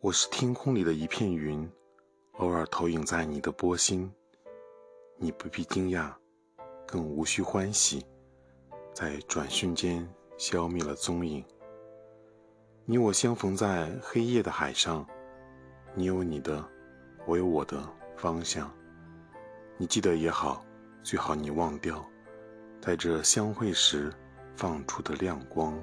我是天空里的一片云偶尔投影在你的波心。你不必惊讶更无需欢喜在转瞬间消灭了踪影。你我相逢在黑夜的海上你有你的我有我的方向。你记得也好最好你忘掉在这相会时放出的亮光。